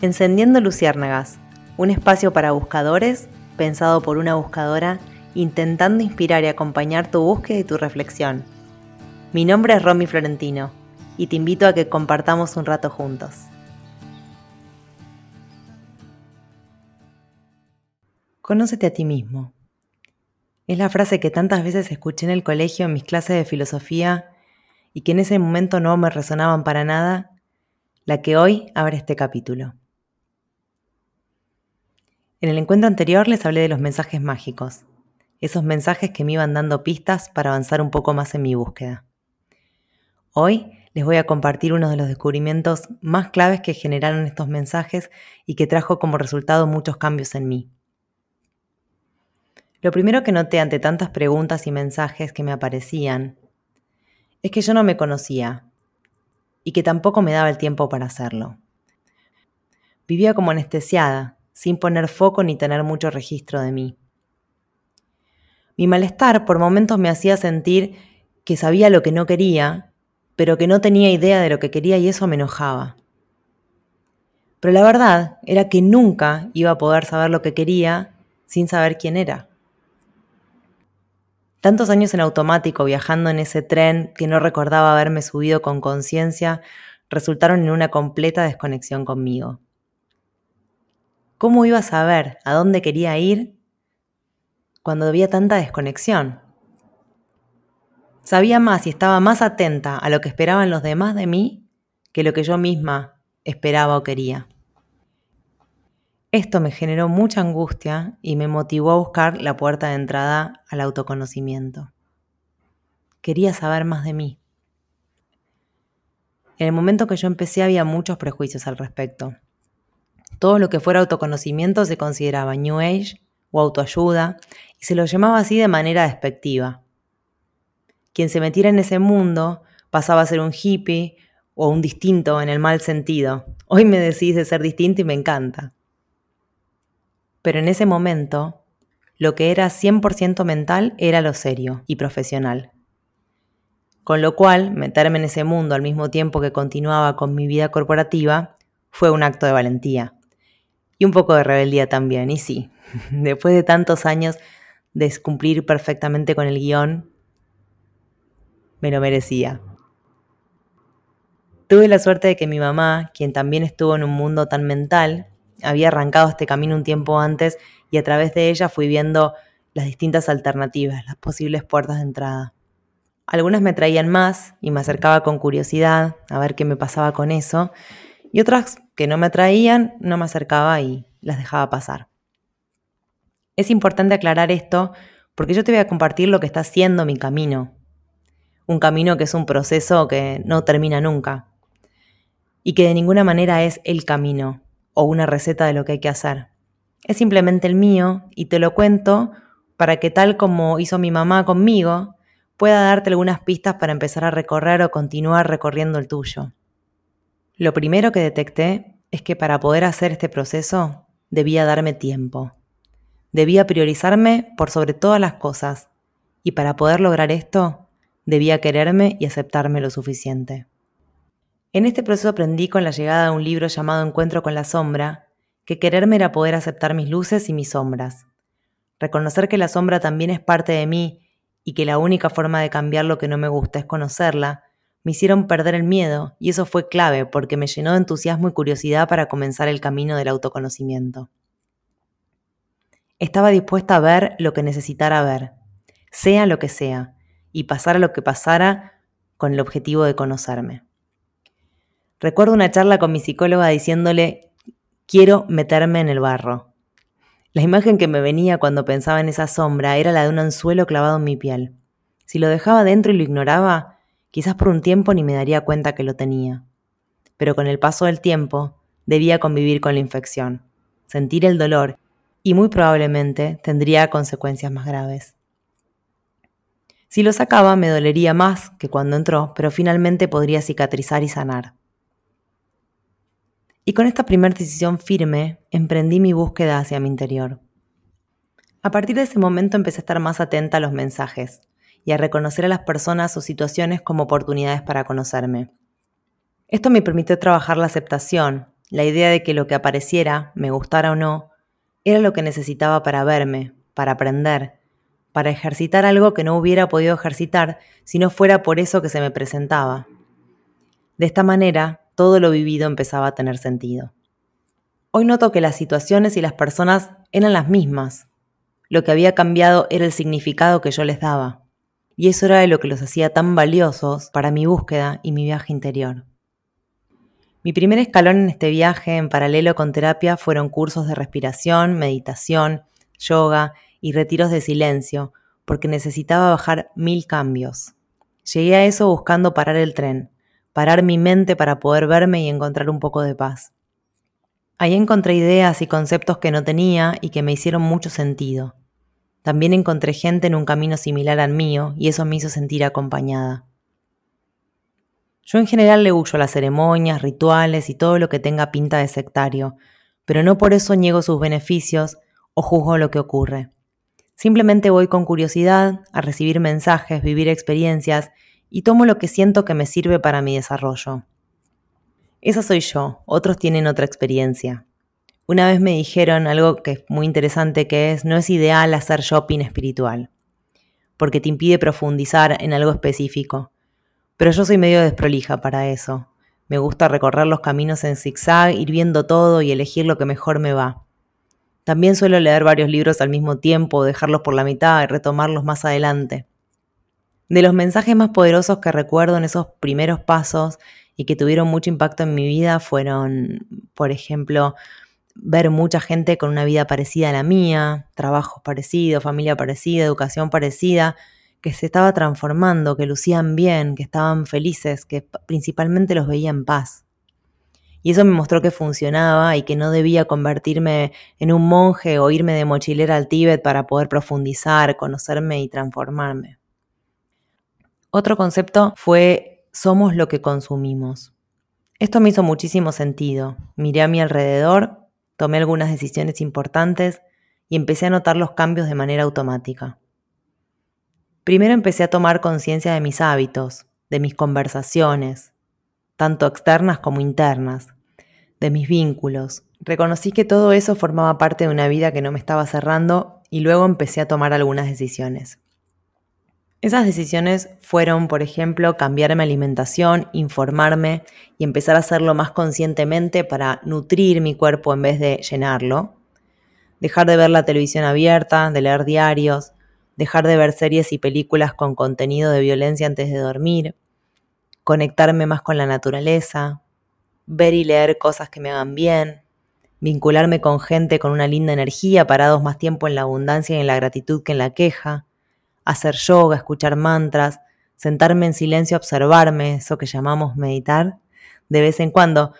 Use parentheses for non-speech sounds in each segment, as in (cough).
Encendiendo Luciérnagas, un espacio para buscadores, pensado por una buscadora, intentando inspirar y acompañar tu búsqueda y tu reflexión. Mi nombre es Romy Florentino y te invito a que compartamos un rato juntos. Conócete a ti mismo. Es la frase que tantas veces escuché en el colegio en mis clases de filosofía y que en ese momento no me resonaban para nada, la que hoy abre este capítulo. En el encuentro anterior les hablé de los mensajes mágicos, esos mensajes que me iban dando pistas para avanzar un poco más en mi búsqueda. Hoy les voy a compartir uno de los descubrimientos más claves que generaron estos mensajes y que trajo como resultado muchos cambios en mí. Lo primero que noté ante tantas preguntas y mensajes que me aparecían es que yo no me conocía y que tampoco me daba el tiempo para hacerlo. Vivía como anestesiada, sin poner foco ni tener mucho registro de mí. Mi malestar por momentos me hacía sentir que sabía lo que no quería, pero que no tenía idea de lo que quería y eso me enojaba. Pero la verdad era que nunca iba a poder saber lo que quería sin saber quién era. Tantos años en automático viajando en ese tren que no recordaba haberme subido con conciencia resultaron en una completa desconexión conmigo. ¿Cómo iba a saber a dónde quería ir cuando había tanta desconexión? Sabía más y estaba más atenta a lo que esperaban los demás de mí que lo que yo misma esperaba o quería. Esto me generó mucha angustia y me motivó a buscar la puerta de entrada al autoconocimiento. Quería saber más de mí. En el momento que yo empecé había muchos prejuicios al respecto. Todo lo que fuera autoconocimiento se consideraba New Age o autoayuda y se lo llamaba así de manera despectiva. Quien se metiera en ese mundo pasaba a ser un hippie o un distinto en el mal sentido. Hoy me decís de ser distinto y me encanta. Pero en ese momento, lo que era 100% mental era lo serio y profesional. Con lo cual, meterme en ese mundo al mismo tiempo que continuaba con mi vida corporativa fue un acto de valentía y un poco de rebeldía también. Y sí, (laughs) después de tantos años de cumplir perfectamente con el guion, me lo merecía. Tuve la suerte de que mi mamá, quien también estuvo en un mundo tan mental, había arrancado este camino un tiempo antes y a través de ella fui viendo las distintas alternativas, las posibles puertas de entrada. Algunas me traían más y me acercaba con curiosidad a ver qué me pasaba con eso, y otras que no me atraían, no me acercaba y las dejaba pasar. Es importante aclarar esto porque yo te voy a compartir lo que está haciendo mi camino. Un camino que es un proceso que no termina nunca y que de ninguna manera es el camino o una receta de lo que hay que hacer. Es simplemente el mío y te lo cuento para que tal como hizo mi mamá conmigo, pueda darte algunas pistas para empezar a recorrer o continuar recorriendo el tuyo. Lo primero que detecté es que para poder hacer este proceso debía darme tiempo. Debía priorizarme por sobre todas las cosas y para poder lograr esto debía quererme y aceptarme lo suficiente. En este proceso aprendí con la llegada de un libro llamado Encuentro con la sombra que quererme era poder aceptar mis luces y mis sombras. Reconocer que la sombra también es parte de mí y que la única forma de cambiar lo que no me gusta es conocerla me hicieron perder el miedo y eso fue clave porque me llenó de entusiasmo y curiosidad para comenzar el camino del autoconocimiento. Estaba dispuesta a ver lo que necesitara ver, sea lo que sea, y pasara lo que pasara con el objetivo de conocerme. Recuerdo una charla con mi psicóloga diciéndole, quiero meterme en el barro. La imagen que me venía cuando pensaba en esa sombra era la de un anzuelo clavado en mi piel. Si lo dejaba dentro y lo ignoraba, Quizás por un tiempo ni me daría cuenta que lo tenía. Pero con el paso del tiempo debía convivir con la infección, sentir el dolor y muy probablemente tendría consecuencias más graves. Si lo sacaba me dolería más que cuando entró, pero finalmente podría cicatrizar y sanar. Y con esta primera decisión firme emprendí mi búsqueda hacia mi interior. A partir de ese momento empecé a estar más atenta a los mensajes, y a reconocer a las personas o situaciones como oportunidades para conocerme. Esto me permitió trabajar la aceptación, la idea de que lo que apareciera, me gustara o no, era lo que necesitaba para verme, para aprender, para ejercitar algo que no hubiera podido ejercitar si no fuera por eso que se me presentaba. De esta manera, todo lo vivido empezaba a tener sentido. Hoy noto que las situaciones y las personas eran las mismas. Lo que había cambiado era el significado que yo les daba. Y eso era lo que los hacía tan valiosos para mi búsqueda y mi viaje interior. Mi primer escalón en este viaje en paralelo con terapia fueron cursos de respiración, meditación, yoga y retiros de silencio, porque necesitaba bajar mil cambios. Llegué a eso buscando parar el tren, parar mi mente para poder verme y encontrar un poco de paz. Ahí encontré ideas y conceptos que no tenía y que me hicieron mucho sentido. También encontré gente en un camino similar al mío y eso me hizo sentir acompañada. Yo en general le huyo a las ceremonias, rituales y todo lo que tenga pinta de sectario, pero no por eso niego sus beneficios o juzgo lo que ocurre. Simplemente voy con curiosidad a recibir mensajes, vivir experiencias y tomo lo que siento que me sirve para mi desarrollo. Esa soy yo, otros tienen otra experiencia. Una vez me dijeron algo que es muy interesante que es, no es ideal hacer shopping espiritual, porque te impide profundizar en algo específico. Pero yo soy medio desprolija para eso. Me gusta recorrer los caminos en zigzag, ir viendo todo y elegir lo que mejor me va. También suelo leer varios libros al mismo tiempo, dejarlos por la mitad y retomarlos más adelante. De los mensajes más poderosos que recuerdo en esos primeros pasos y que tuvieron mucho impacto en mi vida fueron, por ejemplo, ver mucha gente con una vida parecida a la mía, trabajos parecidos, familia parecida, educación parecida, que se estaba transformando, que lucían bien, que estaban felices, que principalmente los veía en paz. Y eso me mostró que funcionaba y que no debía convertirme en un monje o irme de mochilera al Tíbet para poder profundizar, conocerme y transformarme. Otro concepto fue somos lo que consumimos. Esto me hizo muchísimo sentido. Miré a mi alrededor, tomé algunas decisiones importantes y empecé a notar los cambios de manera automática. Primero empecé a tomar conciencia de mis hábitos, de mis conversaciones, tanto externas como internas, de mis vínculos. Reconocí que todo eso formaba parte de una vida que no me estaba cerrando y luego empecé a tomar algunas decisiones. Esas decisiones fueron, por ejemplo, cambiar mi alimentación, informarme y empezar a hacerlo más conscientemente para nutrir mi cuerpo en vez de llenarlo. Dejar de ver la televisión abierta, de leer diarios, dejar de ver series y películas con contenido de violencia antes de dormir, conectarme más con la naturaleza, ver y leer cosas que me hagan bien, vincularme con gente con una linda energía, parados más tiempo en la abundancia y en la gratitud que en la queja, hacer yoga, escuchar mantras, sentarme en silencio observarme, eso que llamamos meditar, de vez en cuando,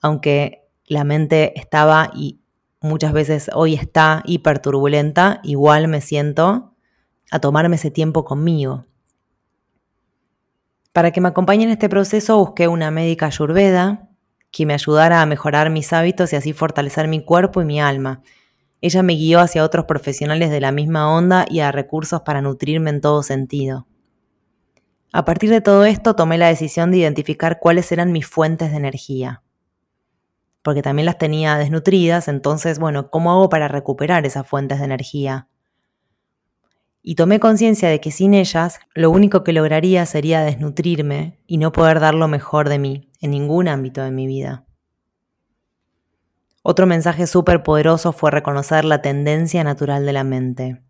aunque la mente estaba y muchas veces hoy está hiperturbulenta, igual me siento a tomarme ese tiempo conmigo. Para que me acompañe en este proceso busqué una médica ayurveda que me ayudara a mejorar mis hábitos y así fortalecer mi cuerpo y mi alma, ella me guió hacia otros profesionales de la misma onda y a recursos para nutrirme en todo sentido. A partir de todo esto tomé la decisión de identificar cuáles eran mis fuentes de energía. Porque también las tenía desnutridas, entonces, bueno, ¿cómo hago para recuperar esas fuentes de energía? Y tomé conciencia de que sin ellas lo único que lograría sería desnutrirme y no poder dar lo mejor de mí en ningún ámbito de mi vida. Otro mensaje súper poderoso fue reconocer la tendencia natural de la mente,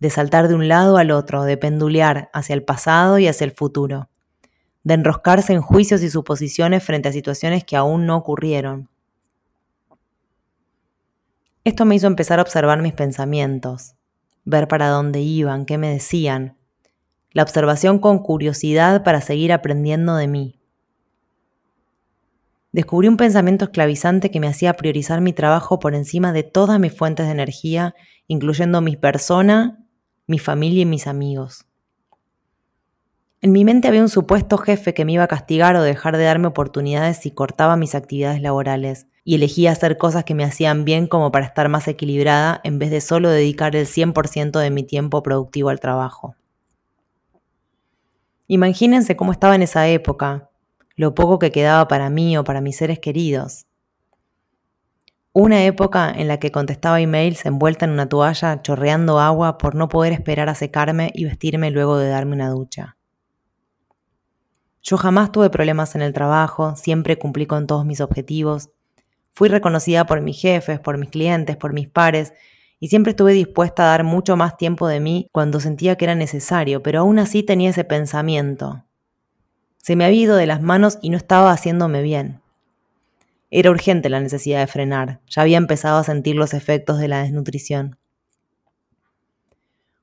de saltar de un lado al otro, de pendulear hacia el pasado y hacia el futuro, de enroscarse en juicios y suposiciones frente a situaciones que aún no ocurrieron. Esto me hizo empezar a observar mis pensamientos, ver para dónde iban, qué me decían, la observación con curiosidad para seguir aprendiendo de mí. Descubrí un pensamiento esclavizante que me hacía priorizar mi trabajo por encima de todas mis fuentes de energía, incluyendo mi persona, mi familia y mis amigos. En mi mente había un supuesto jefe que me iba a castigar o dejar de darme oportunidades si cortaba mis actividades laborales, y elegía hacer cosas que me hacían bien como para estar más equilibrada en vez de solo dedicar el 100% de mi tiempo productivo al trabajo. Imagínense cómo estaba en esa época, lo poco que quedaba para mí o para mis seres queridos. Una época en la que contestaba emails envuelta en una toalla, chorreando agua por no poder esperar a secarme y vestirme luego de darme una ducha. Yo jamás tuve problemas en el trabajo, siempre cumplí con todos mis objetivos. Fui reconocida por mis jefes, por mis clientes, por mis pares, y siempre estuve dispuesta a dar mucho más tiempo de mí cuando sentía que era necesario, pero aún así tenía ese pensamiento. Se me había ido de las manos y no estaba haciéndome bien. Era urgente la necesidad de frenar, ya había empezado a sentir los efectos de la desnutrición.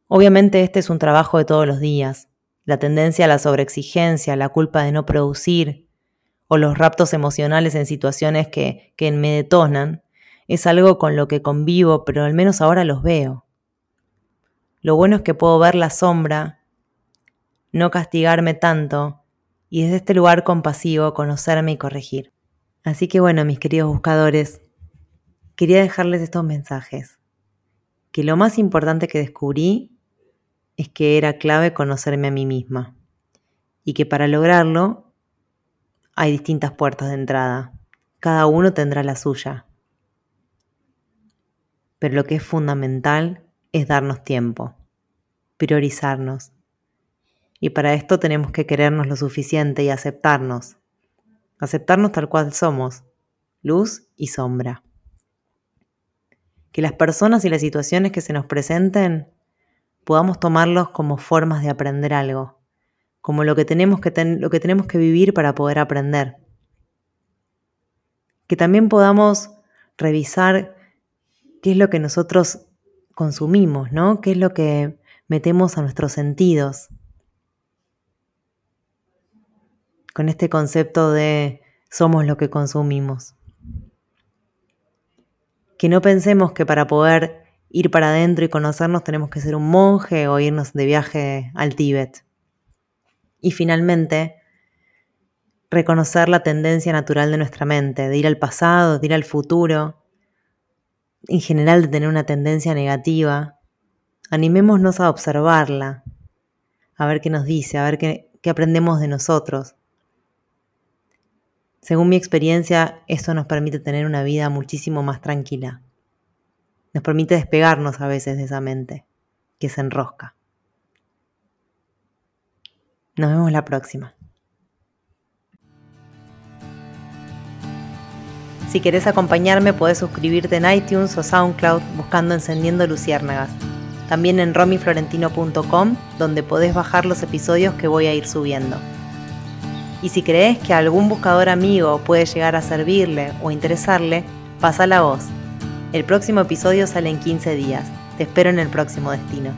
Obviamente este es un trabajo de todos los días, la tendencia a la sobreexigencia, la culpa de no producir o los raptos emocionales en situaciones que, que me detonan, es algo con lo que convivo, pero al menos ahora los veo. Lo bueno es que puedo ver la sombra, no castigarme tanto y desde este lugar compasivo conocerme y corregir. Así que bueno, mis queridos buscadores, quería dejarles estos mensajes. Que lo más importante que descubrí es que era clave conocerme a mí misma y que para lograrlo hay distintas puertas de entrada. Cada uno tendrá la suya. Pero lo que es fundamental es darnos tiempo, priorizarnos. Y para esto tenemos que querernos lo suficiente y aceptarnos. Aceptarnos tal cual somos, luz y sombra. Que las personas y las situaciones que se nos presenten podamos tomarlos como formas de aprender algo, como lo que tenemos que, lo que, tenemos que vivir para poder aprender. Que también podamos revisar qué es lo que nosotros consumimos, ¿no? ¿Qué es lo que metemos a nuestros sentidos? Con este concepto de somos lo que consumimos. Que no pensemos que para poder ir para adentro y conocernos tenemos que ser un monje o irnos de viaje al Tíbet. Y finalmente, reconocer la tendencia natural de nuestra mente, de ir al pasado, de ir al futuro, en general de tener una tendencia negativa. Animémonos a observarla, a ver qué nos dice, a ver qué, aprendemos de nosotros. Según mi experiencia, esto nos permite tener una vida muchísimo más tranquila nos permite despegarnos a veces de esa mente que se enrosca. Nos vemos la próxima. Si querés acompañarme, podés suscribirte en iTunes o SoundCloud buscando Encendiendo Luciérnagas. También en romiflorentino.com, donde podés bajar los episodios que voy a ir subiendo. Y si crees que algún buscador amigo puede llegar a servirle o interesarle, pasa la voz el próximo episodio sale en 15 días. Te espero en el próximo destino.